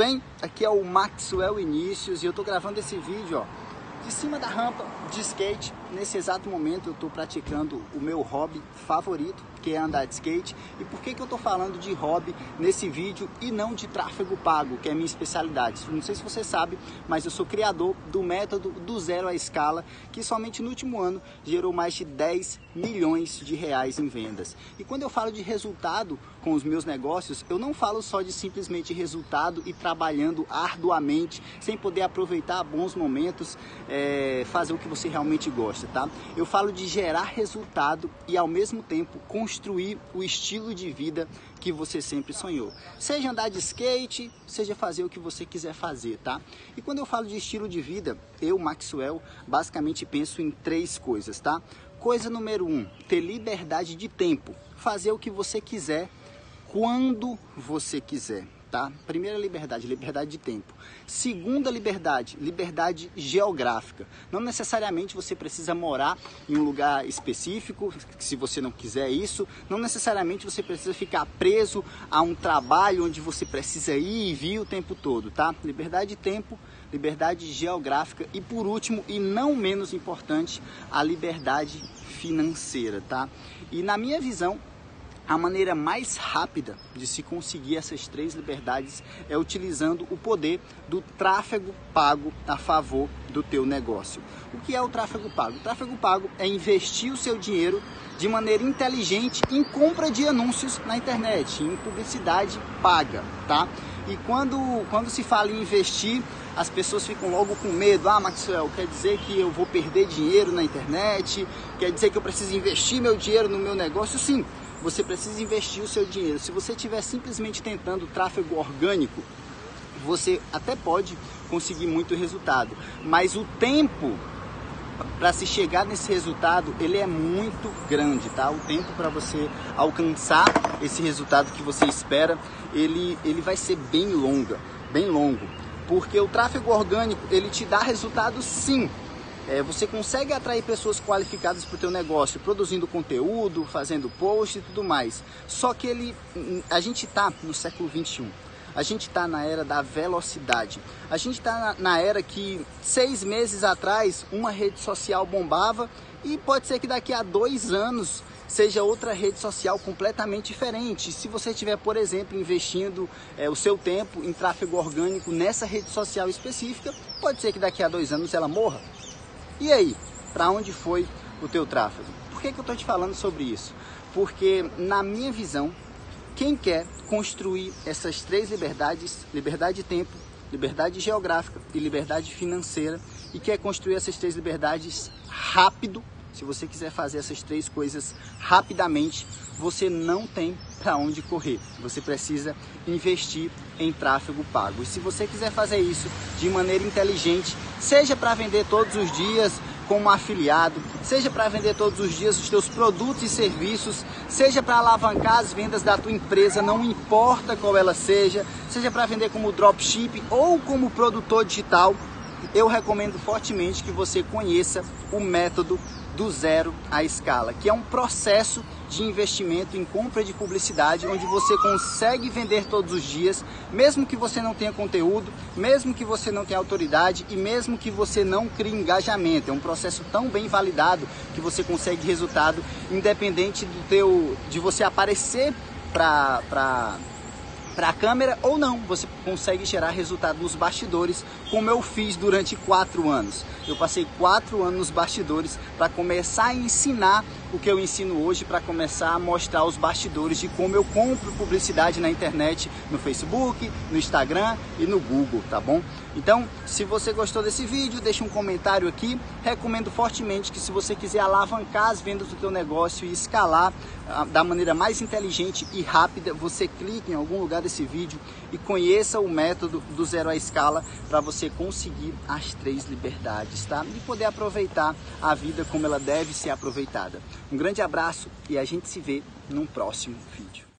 bem? Aqui é o Maxwell Inícios e eu tô gravando esse vídeo, ó, de cima da rampa de skate. Nesse exato momento eu estou praticando o meu hobby favorito, que é andar de skate. E por que, que eu estou falando de hobby nesse vídeo e não de tráfego pago, que é minha especialidade? Não sei se você sabe, mas eu sou criador do método do zero à escala, que somente no último ano gerou mais de 10 milhões de reais em vendas. E quando eu falo de resultado com os meus negócios, eu não falo só de simplesmente resultado e trabalhando arduamente, sem poder aproveitar bons momentos, é, fazer o que você realmente gosta, tá? Eu falo de gerar resultado e ao mesmo tempo construir o estilo de vida que você sempre sonhou. Seja andar de skate, seja fazer o que você quiser fazer, tá? E quando eu falo de estilo de vida, eu, Maxwell, basicamente penso em três coisas, tá? Coisa número um, ter liberdade de tempo, fazer o que você quiser quando você quiser tá? Primeira liberdade, liberdade de tempo. Segunda liberdade, liberdade geográfica. Não necessariamente você precisa morar em um lugar específico, se você não quiser isso. Não necessariamente você precisa ficar preso a um trabalho onde você precisa ir e vir o tempo todo, tá? Liberdade de tempo, liberdade geográfica e por último e não menos importante, a liberdade financeira, tá? E na minha visão, a maneira mais rápida de se conseguir essas três liberdades é utilizando o poder do tráfego pago a favor do teu negócio. O que é o tráfego pago? O tráfego pago é investir o seu dinheiro de maneira inteligente em compra de anúncios na internet, em publicidade paga, tá? E quando, quando se fala em investir, as pessoas ficam logo com medo. Ah, Maxwell, quer dizer que eu vou perder dinheiro na internet? Quer dizer que eu preciso investir meu dinheiro no meu negócio? Sim, você precisa investir o seu dinheiro. Se você estiver simplesmente tentando tráfego orgânico, você até pode conseguir muito resultado, mas o tempo para se chegar nesse resultado, ele é muito grande, tá? O tempo para você alcançar esse resultado que você espera, ele, ele vai ser bem longa, bem longo, porque o tráfego orgânico, ele te dá resultado sim, é, você consegue atrair pessoas qualificadas para o teu negócio, produzindo conteúdo, fazendo post e tudo mais. Só que ele, a gente está no século 21. A gente está na era da velocidade. A gente está na, na era que seis meses atrás uma rede social bombava e pode ser que daqui a dois anos seja outra rede social completamente diferente. Se você estiver, por exemplo, investindo é, o seu tempo em tráfego orgânico nessa rede social específica, pode ser que daqui a dois anos ela morra. E aí, para onde foi o teu tráfego? Por que, que eu estou te falando sobre isso? Porque, na minha visão, quem quer construir essas três liberdades, liberdade de tempo, liberdade geográfica e liberdade financeira, e quer construir essas três liberdades rápido, se você quiser fazer essas três coisas rapidamente, você não tem para onde correr. Você precisa investir em tráfego pago. E se você quiser fazer isso de maneira inteligente, seja para vender todos os dias como afiliado, seja para vender todos os dias os teus produtos e serviços, seja para alavancar as vendas da tua empresa, não importa qual ela seja, seja para vender como dropship ou como produtor digital, eu recomendo fortemente que você conheça o método do zero à escala, que é um processo de investimento em compra de publicidade onde você consegue vender todos os dias, mesmo que você não tenha conteúdo, mesmo que você não tenha autoridade e mesmo que você não crie engajamento. É um processo tão bem validado que você consegue resultado independente do teu de você aparecer para para a câmera ou não, você consegue gerar resultado nos bastidores, como eu fiz durante quatro anos. Eu passei quatro anos nos bastidores para começar a ensinar o que eu ensino hoje, para começar a mostrar os bastidores de como eu compro publicidade na internet, no Facebook, no Instagram e no Google, tá bom? Então, se você gostou desse vídeo, deixa um comentário aqui. Recomendo fortemente que se você quiser alavancar as vendas do teu negócio e escalar ah, da maneira mais inteligente e rápida, você clique em algum lugar desse vídeo e conheça o método do zero à escala para você conseguir as três liberdades, tá? E poder aproveitar a vida como ela deve ser aproveitada. Um grande abraço e a gente se vê num próximo vídeo.